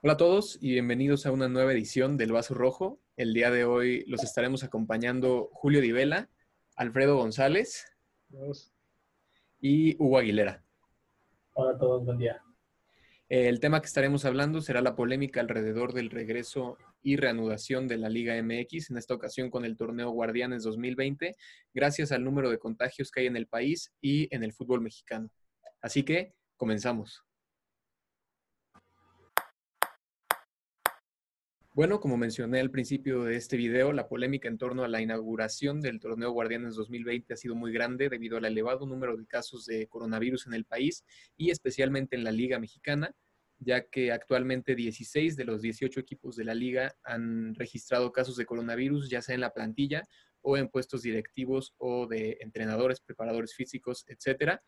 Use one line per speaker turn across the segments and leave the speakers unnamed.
Hola a todos y bienvenidos a una nueva edición del Vaso Rojo. El día de hoy los estaremos acompañando Julio Divela, Alfredo González y Hugo Aguilera.
Hola a todos, buen día.
El tema que estaremos hablando será la polémica alrededor del regreso y reanudación de la Liga MX, en esta ocasión con el torneo Guardianes 2020, gracias al número de contagios que hay en el país y en el fútbol mexicano. Así que comenzamos. Bueno, como mencioné al principio de este video, la polémica en torno a la inauguración del torneo Guardianes 2020 ha sido muy grande debido al elevado número de casos de coronavirus en el país y especialmente en la Liga Mexicana, ya que actualmente 16 de los 18 equipos de la liga han registrado casos de coronavirus, ya sea en la plantilla o en puestos directivos o de entrenadores, preparadores físicos, etcétera.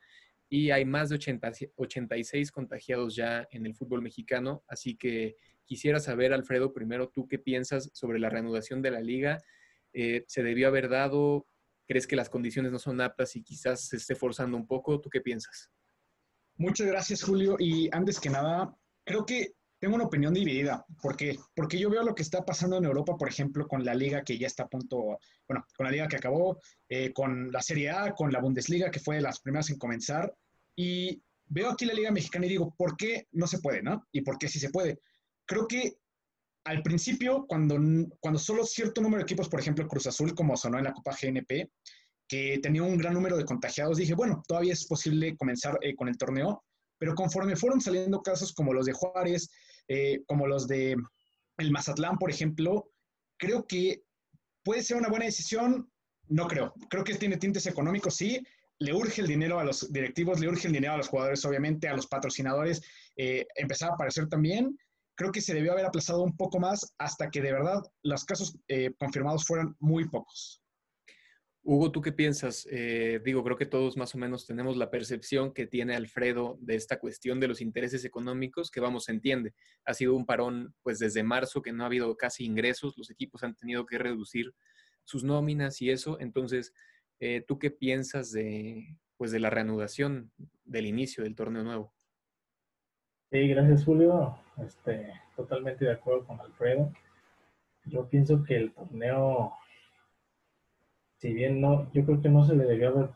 Y hay más de 80, 86 contagiados ya en el fútbol mexicano, así que Quisiera saber, Alfredo, primero tú qué piensas sobre la reanudación de la liga. Eh, ¿Se debió haber dado? ¿Crees que las condiciones no son aptas y quizás se esté forzando un poco? ¿Tú qué piensas?
Muchas gracias, Julio. Y antes que nada, creo que tengo una opinión dividida. ¿Por qué? Porque yo veo lo que está pasando en Europa, por ejemplo, con la liga que ya está a punto, bueno, con la liga que acabó, eh, con la Serie A, con la Bundesliga, que fue de las primeras en comenzar. Y veo aquí la liga mexicana y digo, ¿por qué no se puede, no? ¿Y por qué sí se puede? Creo que al principio, cuando, cuando solo cierto número de equipos, por ejemplo Cruz Azul, como sonó en la Copa GNP, que tenía un gran número de contagiados, dije, bueno, todavía es posible comenzar eh, con el torneo, pero conforme fueron saliendo casos como los de Juárez, eh, como los de el Mazatlán, por ejemplo, creo que puede ser una buena decisión, no creo. Creo que tiene tintes económicos, sí, le urge el dinero a los directivos, le urge el dinero a los jugadores, obviamente, a los patrocinadores, eh, empezar a aparecer también, creo que se debió haber aplazado un poco más hasta que de verdad los casos eh, confirmados fueran muy pocos.
Hugo, ¿tú qué piensas? Eh, digo, creo que todos más o menos tenemos la percepción que tiene Alfredo de esta cuestión de los intereses económicos, que vamos, se entiende. Ha sido un parón, pues desde marzo, que no ha habido casi ingresos, los equipos han tenido que reducir sus nóminas y eso. Entonces, eh, ¿tú qué piensas de, pues, de la reanudación del inicio del torneo nuevo?
Sí, gracias Julio. Este, totalmente de acuerdo con Alfredo. Yo pienso que el torneo, si bien no, yo creo que no se le debió haber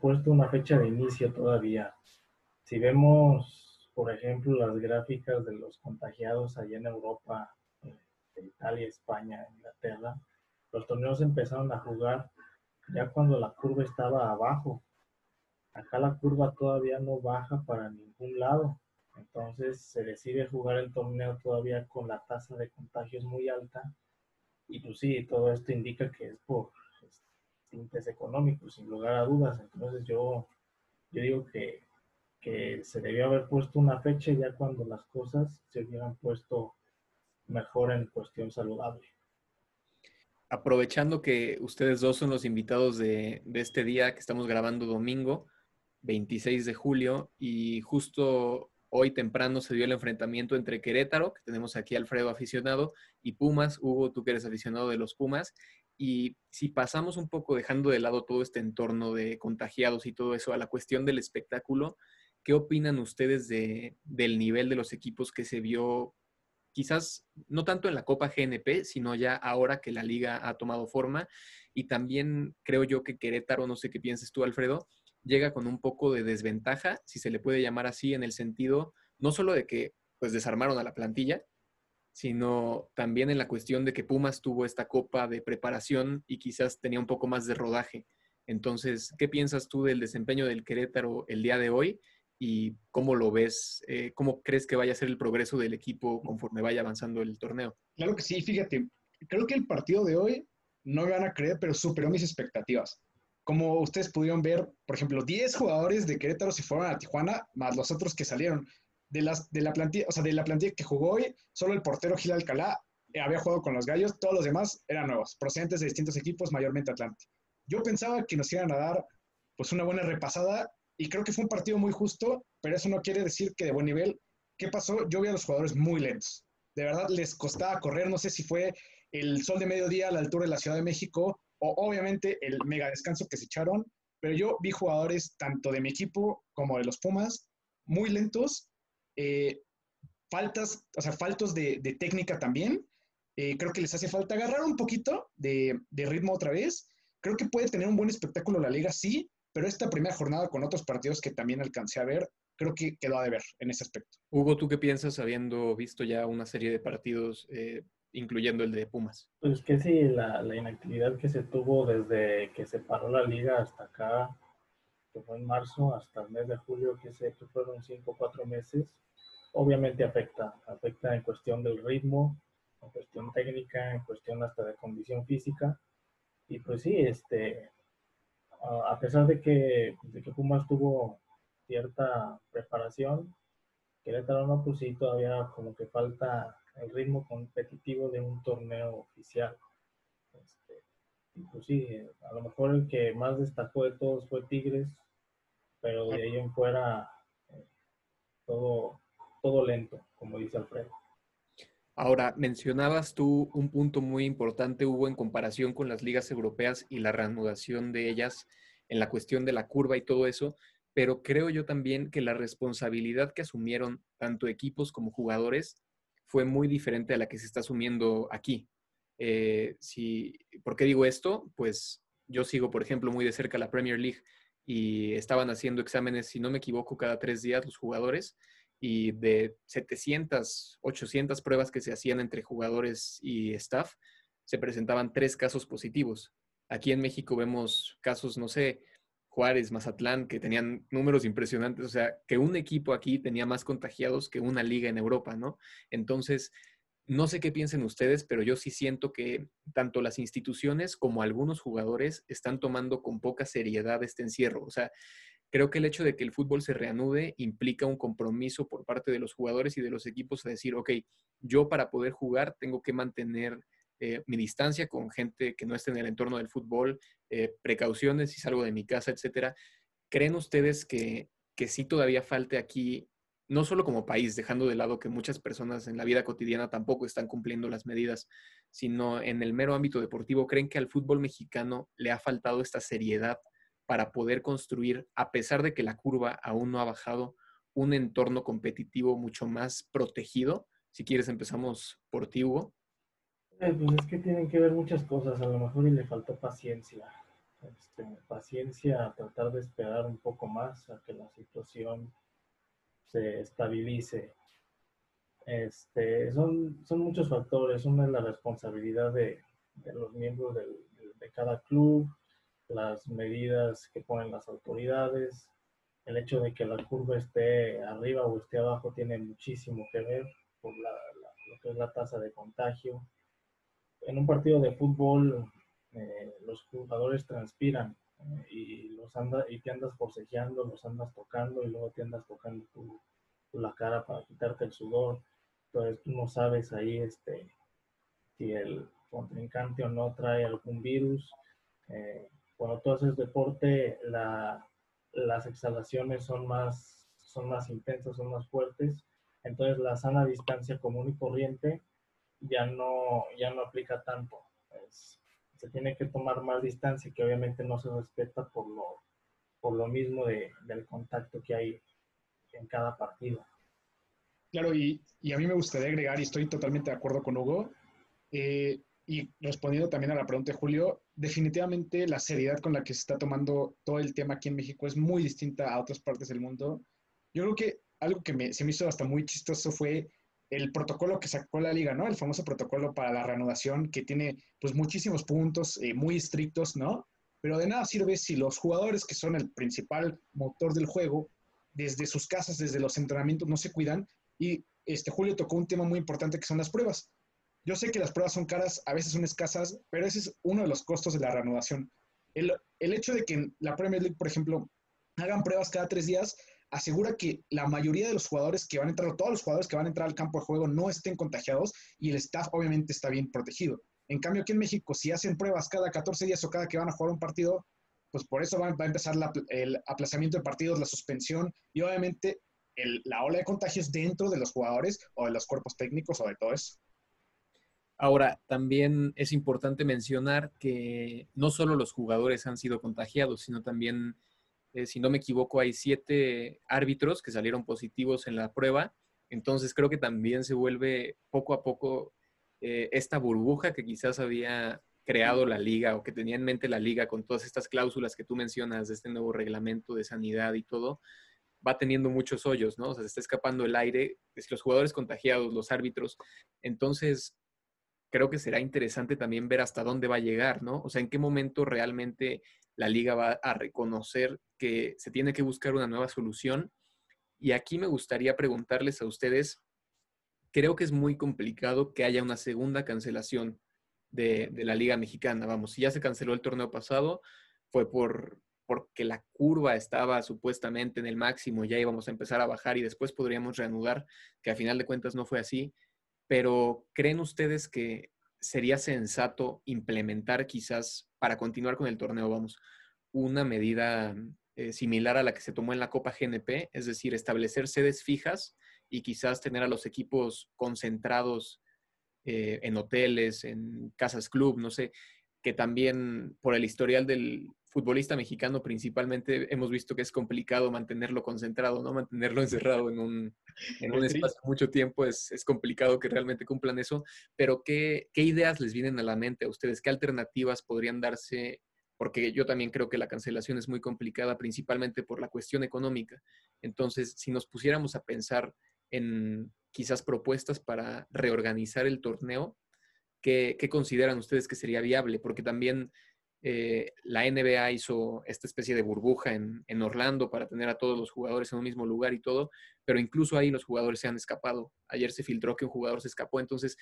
puesto una fecha de inicio todavía. Si vemos, por ejemplo, las gráficas de los contagiados allá en Europa, eh, Italia, España, Inglaterra, los torneos empezaron a jugar ya cuando la curva estaba abajo. Acá la curva todavía no baja para ningún lado. Entonces se decide jugar el torneo todavía con la tasa de contagios muy alta. Y pues sí, todo esto indica que es por tintes económicos, sin lugar a dudas. Entonces yo, yo digo que, que se debió haber puesto una fecha ya cuando las cosas se hubieran puesto mejor en cuestión saludable.
Aprovechando que ustedes dos son los invitados de, de este día que estamos grabando domingo, 26 de julio, y justo Hoy temprano se dio el enfrentamiento entre Querétaro, que tenemos aquí Alfredo aficionado, y Pumas. Hugo, tú que eres aficionado de los Pumas. Y si pasamos un poco dejando de lado todo este entorno de contagiados y todo eso a la cuestión del espectáculo, ¿qué opinan ustedes de, del nivel de los equipos que se vio quizás no tanto en la Copa GNP, sino ya ahora que la liga ha tomado forma? Y también creo yo que Querétaro, no sé qué piensas tú, Alfredo, llega con un poco de desventaja, si se le puede llamar así, en el sentido no solo de que pues desarmaron a la plantilla, sino también en la cuestión de que Pumas tuvo esta copa de preparación y quizás tenía un poco más de rodaje. Entonces, ¿qué piensas tú del desempeño del Querétaro el día de hoy y cómo lo ves? Eh, ¿Cómo crees que vaya a ser el progreso del equipo conforme vaya avanzando el torneo?
Claro que sí, fíjate, creo que el partido de hoy, no me van a creer, pero superó mis expectativas como ustedes pudieron ver, por ejemplo, 10 jugadores de Querétaro se fueron a Tijuana, más los otros que salieron. De, la plantilla, o sea, de la plantilla que jugó hoy, solo el portero Gil Alcalá eh, había jugado con los Gallos, todos los demás eran nuevos, procedentes de distintos equipos, mayormente Atlante. Yo pensaba que nos iban a dar pues una buena repasada y creo que fue un partido muy justo, pero eso no quiere decir que de buen nivel. ¿Qué pasó? Yo vi a los jugadores muy lentos. De verdad les costaba correr, no sé si fue el sol de mediodía a la altura de la Ciudad de México o obviamente el mega descanso que se echaron, pero yo vi jugadores tanto de mi equipo como de los Pumas muy lentos. Eh, faltas, o sea, faltos de, técnica también. Eh, creo que les hace falta agarrar un poquito de, ritmo otra vez. Creo que puede tener un buen espectáculo la liga, sí, pero esta primera jornada con otros partidos que también alcancé a ver, creo que quedó a deber en ese aspecto.
Hugo, ¿tú qué piensas habiendo visto ya una serie de partidos, eh, incluyendo el de Pumas?
Pues que sí, la, la, inactividad que se tuvo desde que se paró la liga hasta acá, que fue en marzo, hasta el mes de julio, que, sé, que fueron cinco o cuatro meses, obviamente afecta, afecta en cuestión del ritmo, en cuestión técnica, en cuestión hasta de condición física. Y pues sí, este, a pesar de que, de que Pumas tuvo cierta preparación, Querétaro no, pues sí, todavía como que falta el ritmo competitivo de un torneo oficial. Este, pues sí, a lo mejor el que más destacó de todos fue Tigres, pero de ahí en fuera eh, todo, todo lento, como dice Alfredo.
Ahora, mencionabas tú un punto muy importante, Hugo, en comparación con las ligas europeas y la reanudación de ellas en la cuestión de la curva y todo eso, pero creo yo también que la responsabilidad que asumieron tanto equipos como jugadores fue muy diferente a la que se está asumiendo aquí. Eh, si, ¿Por qué digo esto? Pues yo sigo, por ejemplo, muy de cerca la Premier League y estaban haciendo exámenes, si no me equivoco, cada tres días los jugadores y de 700, 800 pruebas que se hacían entre jugadores y staff, se presentaban tres casos positivos. Aquí en México vemos casos, no sé, Juárez, Mazatlán, que tenían números impresionantes, o sea, que un equipo aquí tenía más contagiados que una liga en Europa, ¿no? Entonces, no sé qué piensen ustedes, pero yo sí siento que tanto las instituciones como algunos jugadores están tomando con poca seriedad este encierro. O sea, Creo que el hecho de que el fútbol se reanude implica un compromiso por parte de los jugadores y de los equipos a decir, ok, yo para poder jugar tengo que mantener eh, mi distancia con gente que no esté en el entorno del fútbol, eh, precauciones si salgo de mi casa, etcétera. ¿Creen ustedes que, que sí todavía falte aquí, no solo como país, dejando de lado que muchas personas en la vida cotidiana tampoco están cumpliendo las medidas, sino en el mero ámbito deportivo, creen que al fútbol mexicano le ha faltado esta seriedad para poder construir, a pesar de que la curva aún no ha bajado, un entorno competitivo mucho más protegido? Si quieres, empezamos por ti, Hugo.
Eh, pues es que tienen que ver muchas cosas, a lo mejor y le faltó paciencia. Este, paciencia a tratar de esperar un poco más a que la situación se estabilice. Este, son, son muchos factores. Una es la responsabilidad de, los miembros de cada club, las medidas que ponen las autoridades, el hecho de que la curva esté arriba o esté abajo tiene muchísimo que ver por la, lo que es la tasa de contagio. En un partido de fútbol eh, los jugadores transpiran eh, y, los anda, y te andas forcejeando, los andas tocando y luego te andas tocando tu, la cara para quitarte el sudor. Entonces tú no sabes ahí este, si el contrincante o no trae algún virus. Eh, cuando tú haces deporte, las exhalaciones son más, son más intensas, son más fuertes. Entonces la sana distancia común y corriente ya no, ya no aplica tanto. se tiene que tomar más distancia que obviamente no se respeta por lo, por lo mismo del contacto que hay en cada partido.
Claro, y, y, a mí me gustaría agregar, y estoy totalmente de acuerdo con Hugo, eh, y respondiendo también a la pregunta de Julio, definitivamente la seriedad con la que se está tomando todo el tema aquí en México es muy distinta a otras partes del mundo. Yo creo que algo que se me hizo hasta muy chistoso fue el protocolo que sacó la liga, ¿no? El famoso protocolo para la reanudación que tiene pues muchísimos puntos eh, muy estrictos, ¿no? Pero de nada sirve si los jugadores que son el principal motor del juego, desde sus casas, desde los entrenamientos, no se cuidan. Y este Julio tocó un tema muy importante que son las pruebas. Yo sé que las pruebas son caras, a veces son escasas, pero ese es uno de los costos de la reanudación. El, hecho de que en la Premier League, por ejemplo, hagan pruebas cada tres días, asegura que la mayoría de los jugadores que van a entrar, todos los jugadores que van a entrar al campo de juego no estén contagiados y el staff obviamente está bien protegido. En cambio, aquí en México, si hacen pruebas cada 14 días o cada que van a jugar un partido, pues por eso va, a empezar el aplazamiento de partidos, la suspensión y obviamente la ola de contagios dentro de los jugadores o de los cuerpos técnicos o de todo eso.
Ahora, también es importante mencionar que no solo los jugadores han sido contagiados, sino también, eh, si no me equivoco, hay siete árbitros que salieron positivos en la prueba Entonces creo que también se vuelve poco a poco eh, esta burbuja que quizás había creado la liga o que tenía en mente la liga con todas estas cláusulas que tú mencionas de este nuevo reglamento de sanidad y todo, va teniendo muchos hoyos, ¿no? O sea, se está escapando el aire, es los jugadores contagiados, los árbitros. Entonces, creo que será interesante también ver hasta dónde va a llegar, ¿no? O sea, en qué momento realmente la liga va a reconocer que se tiene que buscar una nueva solución. Y aquí me gustaría preguntarles a ustedes, creo que es muy complicado que haya una segunda cancelación de, la Liga Mexicana. Vamos, si ya se canceló el torneo pasado, fue por, porque la curva estaba supuestamente en el máximo, ya íbamos a empezar a bajar y después podríamos reanudar, que a final de cuentas no fue así. Pero ¿creen ustedes que sería sensato implementar quizás para continuar con el torneo, vamos, una medida eh, similar a la que se tomó en la Copa GNP, es decir, establecer sedes fijas y quizás tener a los equipos concentrados eh, en hoteles, en casas club, no sé, que también por el historial del futbolista mexicano principalmente hemos visto que es complicado mantenerlo concentrado, ¿no? Mantenerlo encerrado en un, en un espacio mucho tiempo es, es, complicado que realmente cumplan eso, pero ¿qué, ¿qué ideas les vienen a la mente a ustedes? ¿Qué alternativas podrían darse porque yo también creo que la cancelación es muy complicada, principalmente por la cuestión económica. Entonces, si nos pusiéramos a pensar en quizás propuestas para reorganizar el torneo, ¿qué, consideran ustedes que sería viable? Porque también eh, la NBA hizo esta especie de burbuja en, en, Orlando para tener a todos los jugadores en un mismo lugar y todo, pero incluso ahí los jugadores se han escapado. Ayer se filtró que un jugador se escapó, entonces,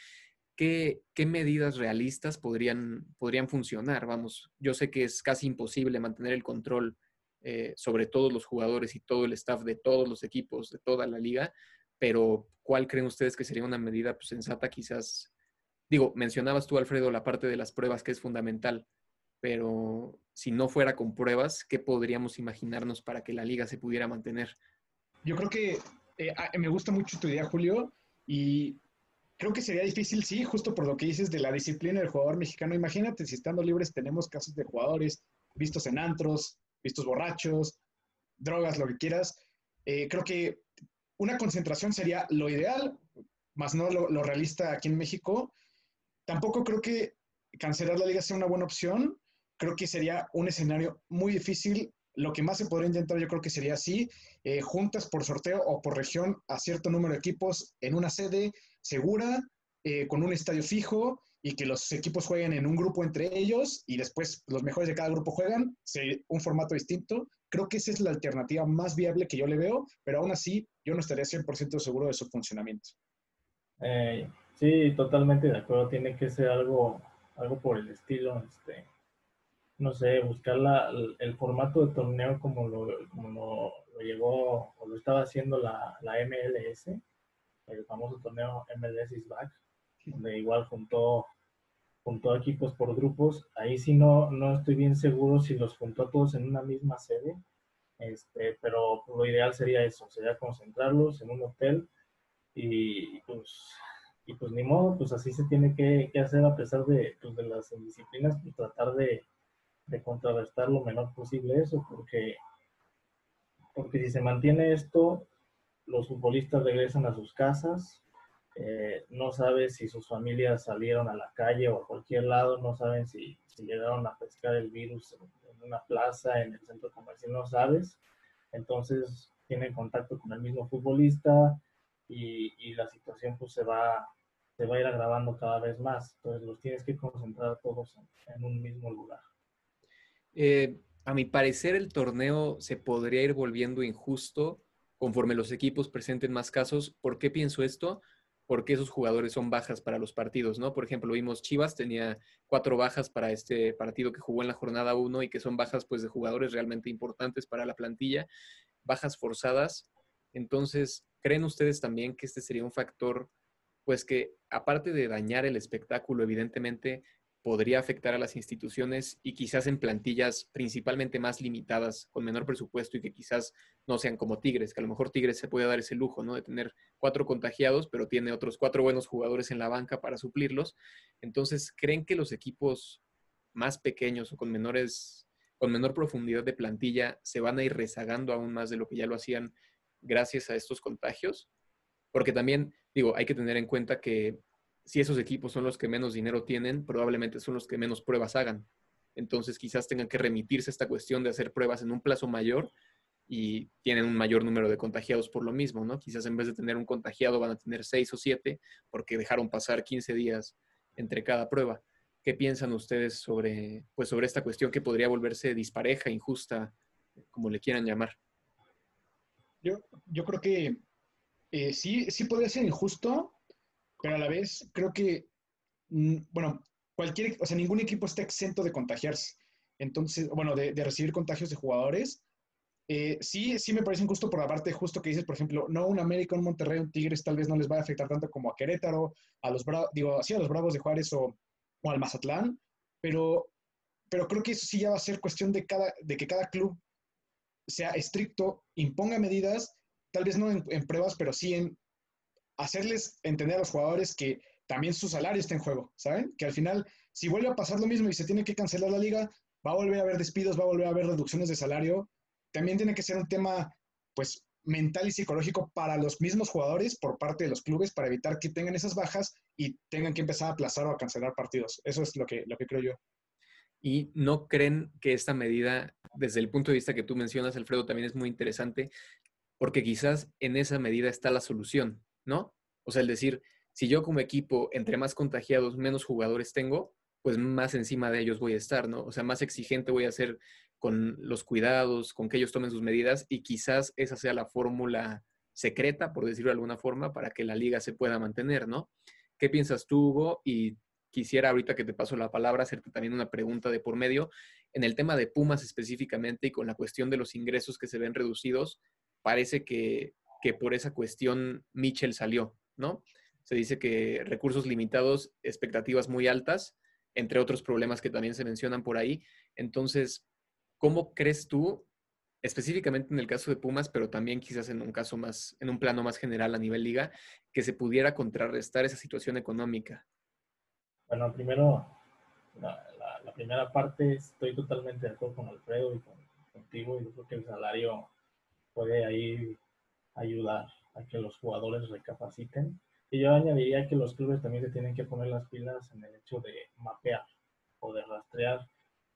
¿qué, medidas realistas podrían, podrían funcionar? Vamos, yo sé que es casi imposible mantener el control eh, sobre todos los jugadores y todo el staff de todos los equipos, de toda la liga, pero ¿cuál creen ustedes que sería una medida pues, sensata quizás? Digo, mencionabas tú, Alfredo, la parte de las pruebas que es fundamental, pero si no fuera con pruebas, ¿qué podríamos imaginarnos para que la liga se pudiera mantener?
Yo creo que eh, me gusta mucho tu idea, Julio, y creo que sería difícil, sí, justo por lo que dices de la disciplina del jugador mexicano. Imagínate si estando libres tenemos casos de jugadores vistos en antros, vistos borrachos, drogas, lo que quieras. Eh, creo que una concentración sería lo ideal, más no lo, realista aquí en México. Tampoco creo que cancelar la liga sea una buena opción. Creo que sería un escenario muy difícil. Lo que más se podría intentar yo creo que sería así, eh, juntas por sorteo o por región a cierto número de equipos en una sede segura, eh, con un estadio fijo y que los equipos jueguen en un grupo entre ellos y después los mejores de cada grupo juegan, un formato distinto. Creo que esa es la alternativa más viable que yo le veo, pero aún así yo no estaría 100% seguro de su funcionamiento.
Eh, sí, totalmente de acuerdo. Tiene que ser algo, algo por el estilo, este, no sé, buscar el, formato de torneo como lo, como lo, llegó o lo estaba haciendo la, la MLS, el famoso torneo MLS is back, donde igual juntó juntó equipos por grupos. Ahí sí no, no estoy bien seguro si los juntó a todos en una misma sede, este, pero lo ideal sería eso, sería concentrarlos en un hotel y pues, y pues ni modo, pues así se tiene que, hacer a pesar de, pues, de las indisciplinas, pues tratar de, de contrarrestar lo menor posible eso, porque, porque si se mantiene esto, los futbolistas regresan a sus casas, eh, no sabe si sus familias salieron a la calle o a cualquier lado, no saben si, llegaron a pescar el virus en una plaza, en el centro comercial, no sabes. Entonces tienen contacto con el mismo futbolista y, la situación pues se va, se va a ir agravando cada vez más. Entonces los tienes que concentrar todos en, un mismo lugar.
Eh, a mi parecer el torneo se podría ir volviendo injusto conforme los equipos presenten más casos. ¿Por qué pienso esto? porque esos jugadores son bajas para los partidos, ¿no? Por ejemplo, vimos Chivas tenía cuatro bajas para este partido que jugó en la jornada 1 y que son bajas pues de jugadores realmente importantes para la plantilla, bajas forzadas. Entonces, ¿creen ustedes también que este sería un factor pues que aparte de dañar el espectáculo, evidentemente podría afectar a las instituciones y quizás en plantillas principalmente más limitadas, con menor presupuesto y que quizás no sean como Tigres, que a lo mejor Tigres se puede dar ese lujo, ¿no? De tener cuatro contagiados, pero tiene otros cuatro buenos jugadores en la banca para suplirlos. Entonces, ¿creen que los equipos más pequeños o con menores, con menor profundidad de plantilla se van a ir rezagando aún más de lo que ya lo hacían gracias a estos contagios? Porque también, digo, hay que tener en cuenta que si esos equipos son los que menos dinero tienen, probablemente son los que menos pruebas hagan. Entonces quizás tengan que remitirse a esta cuestión de hacer pruebas en un plazo mayor y tienen un mayor número de contagiados por lo mismo, ¿no? Quizás en vez de tener un contagiado van a tener seis o siete porque dejaron pasar 15 días entre cada prueba. ¿Qué piensan ustedes sobre, pues, sobre esta cuestión que podría volverse dispareja, injusta, como le quieran llamar?
Yo, yo creo que eh, sí, sí podría ser injusto, pero a la vez creo que, mm, bueno, cualquier, o sea, ningún equipo está exento de contagiarse. Entonces, bueno, de, recibir contagios de jugadores. Eh, sí, sí me parece injusto por la parte justo que dices, por ejemplo, no un América, un Monterrey, un Tigres tal vez no les va a afectar tanto como a Querétaro, a los Bravos, digo, sí, a los Bravos de Juárez o, o, al Mazatlán, pero, pero creo que eso sí ya va a ser cuestión de, cada, de que cada club sea estricto, imponga medidas, tal vez no en pruebas, pero sí en hacerles entender a los jugadores que también su salario está en juego, ¿saben? Que al final, si vuelve a pasar lo mismo y se tiene que cancelar la liga, va a volver a haber despidos, va a volver a haber reducciones de salario. También tiene que ser un tema, pues, mental y psicológico para los mismos jugadores por parte de los clubes para evitar que tengan esas bajas y tengan que empezar a aplazar o a cancelar partidos. Eso es lo que, lo que creo yo.
¿Y no creen que esta medida, desde el punto de vista que tú mencionas, Alfredo, también es muy interesante? Porque quizás en esa medida está la solución, ¿no? O sea, el decir, si yo como equipo, entre más contagiados, menos jugadores tengo, pues más encima de ellos voy a estar, ¿no? O sea, más exigente voy a ser con los cuidados, con que ellos tomen sus medidas y quizás esa sea la fórmula secreta, por decirlo de alguna forma, para que la liga se pueda mantener, ¿no? ¿Qué piensas tú, Hugo? Y quisiera ahorita que te paso la palabra hacerte también una pregunta de por medio. En el tema de Pumas específicamente y con la cuestión de los ingresos que se ven reducidos, parece que, que por esa cuestión Mitchell salió, ¿no? Se dice que recursos limitados, expectativas muy altas, entre otros problemas que también se mencionan por ahí. Entonces, ¿cómo crees tú, específicamente en el caso de Pumas, pero también quizás en un caso más, en un plano más general a nivel liga, que se pudiera contrarrestar esa situación económica?
Bueno, primero, la, primera parte, estoy totalmente de acuerdo con Alfredo y contigo. Yo creo que el salario puede ahí ayudar a que los jugadores recapaciten y yo añadiría que los clubes también se tienen que poner las pilas en el hecho de mapear o de rastrear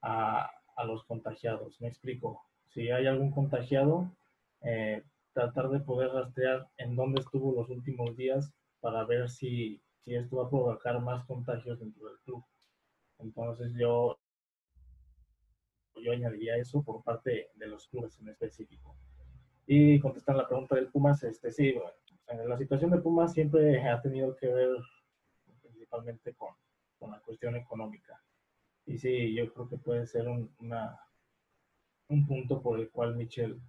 a, los contagiados. Me explico. Si hay algún contagiado, eh, tratar de poder rastrear en dónde estuvo los últimos días para ver si, si esto va a provocar más contagios dentro del club. Entonces yo, yo añadiría eso por parte de los clubes en específico. Y contestar la pregunta del Pumas, este sí, bueno, la situación de Pumas siempre ha tenido que ver principalmente con, con, la cuestión económica. Y sí, yo creo que puede ser un, una, un punto por el cual Michel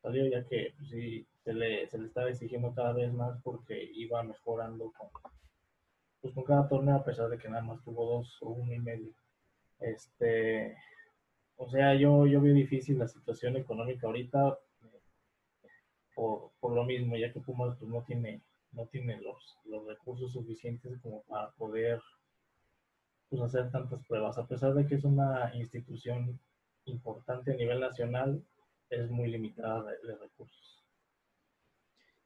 salió, ya que pues, sí, se le, se le estaba exigiendo cada vez más porque iba mejorando con, pues, con cada torneo, a pesar de que nada más tuvo dos o uno y medio. Este, o sea, yo, yo veo difícil la situación económica ahorita por, por lo mismo, ya que Pumas pues, no tiene, no tiene los, los recursos suficientes como para poder pues, hacer tantas pruebas. A pesar de que es una institución importante a nivel nacional, es muy limitada de, recursos.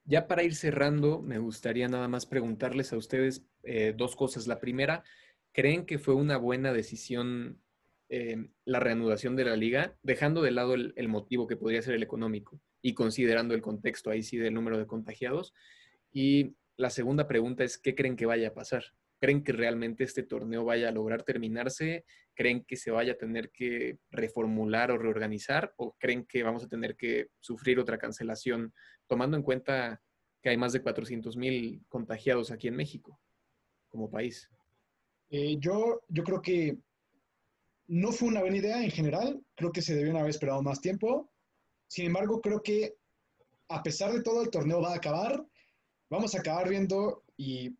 Ya para ir cerrando, me gustaría nada más preguntarles a ustedes eh, dos cosas. La primera, ¿creen que fue una buena decisión eh, la reanudación de la liga, dejando de lado el, motivo que podría ser el económico? Y considerando el contexto ahí sí del número de contagiados. Y la segunda pregunta es, ¿qué creen que vaya a pasar? ¿Creen que realmente este torneo vaya a lograr terminarse? ¿Creen que se vaya a tener que reformular o reorganizar? ¿O creen que vamos a tener que sufrir otra cancelación, tomando en cuenta que hay más de 400 mil contagiados aquí en México como país?
Eh, yo, yo creo que no fue una buena idea en general. Creo que se debieron haber esperado más tiempo. Sin embargo, creo que a pesar de todo, el torneo va a acabar. Vamos a acabar viendo, y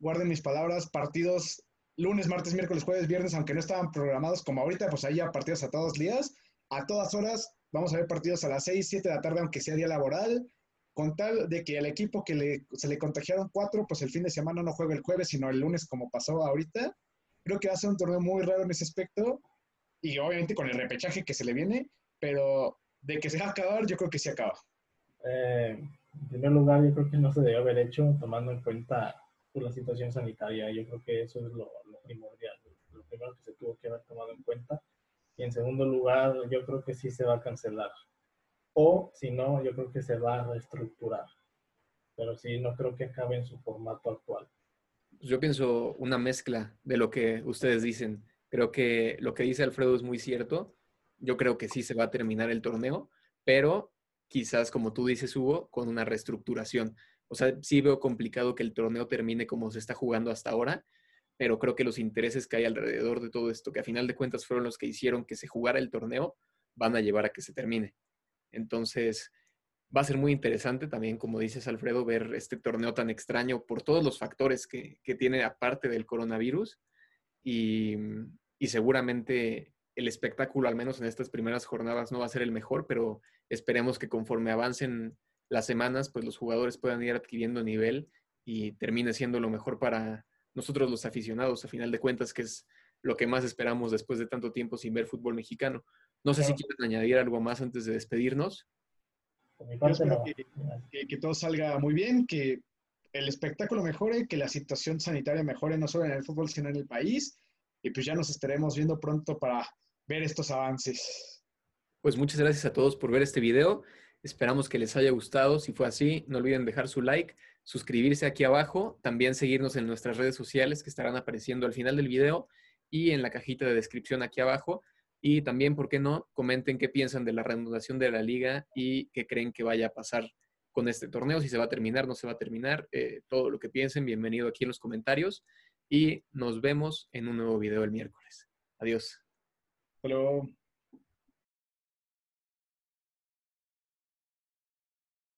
guarden mis palabras, partidos lunes, martes, miércoles, jueves, viernes, aunque no estaban programados como ahorita, pues ahí ya partidos a todos días, a todas horas. Vamos a ver partidos a las 6, 7 de la tarde, aunque sea día laboral, con tal de que el equipo que se le contagiaron cuatro, pues el fin de semana no juegue el jueves, sino el lunes, como pasó ahorita. Creo que va a ser un torneo muy raro en ese aspecto, y obviamente con el repechaje que se le viene, pero de que se va a acabar, yo creo que se acaba.
Eh, En primer lugar, yo creo que no se debe haber hecho tomando en cuenta pues, la situación sanitaria. Yo creo que eso es lo, lo primordial, lo primero que se tuvo que haber tomado en cuenta. Y en segundo lugar, yo creo que sí se va a cancelar. O si no, yo creo que se va a reestructurar. Pero sí, no creo que acabe en su formato actual.
Yo pienso una mezcla de lo que ustedes dicen. Creo que lo que dice Alfredo es muy cierto. Yo creo que sí se va a terminar el torneo, pero quizás, como tú dices, Hugo, con una reestructuración. O sea, sí veo complicado que el torneo termine como se está jugando hasta ahora, pero creo que los intereses que hay alrededor de todo esto, que a final de cuentas fueron los que hicieron que se jugara el torneo, van a llevar a que se termine. Entonces, va a ser muy interesante también, como dices, Alfredo, ver este torneo tan extraño por todos los factores que, tiene aparte del coronavirus y, y seguramente el espectáculo, al menos en estas primeras jornadas, no va a ser el mejor, pero esperemos que conforme avancen las semanas, pues los jugadores puedan ir adquiriendo nivel y termine siendo lo mejor para, nosotros los aficionados, a final de cuentas, que es lo que más esperamos después de tanto tiempo sin ver fútbol mexicano. No sé si quieren añadir algo más antes de despedirnos.
que, todo salga muy bien, que el espectáculo mejore, que la situación sanitaria mejore no solo en el fútbol, sino en el país. Y pues ya nos estaremos viendo pronto para ver estos avances.
Pues muchas gracias a todos por ver este video. Esperamos que les haya gustado. Si fue así, no olviden dejar su like suscribirse aquí abajo, también seguirnos en nuestras redes sociales que estarán apareciendo al final del video y en la cajita de descripción aquí abajo. Y también, ¿por qué no? Comenten qué piensan de la reanudación de la liga y qué creen que vaya a pasar con este torneo, si se va a terminar, no se va a terminar, eh, todo lo que piensen, bienvenido aquí en los comentarios y nos vemos en un nuevo video el miércoles. Adiós.
Hasta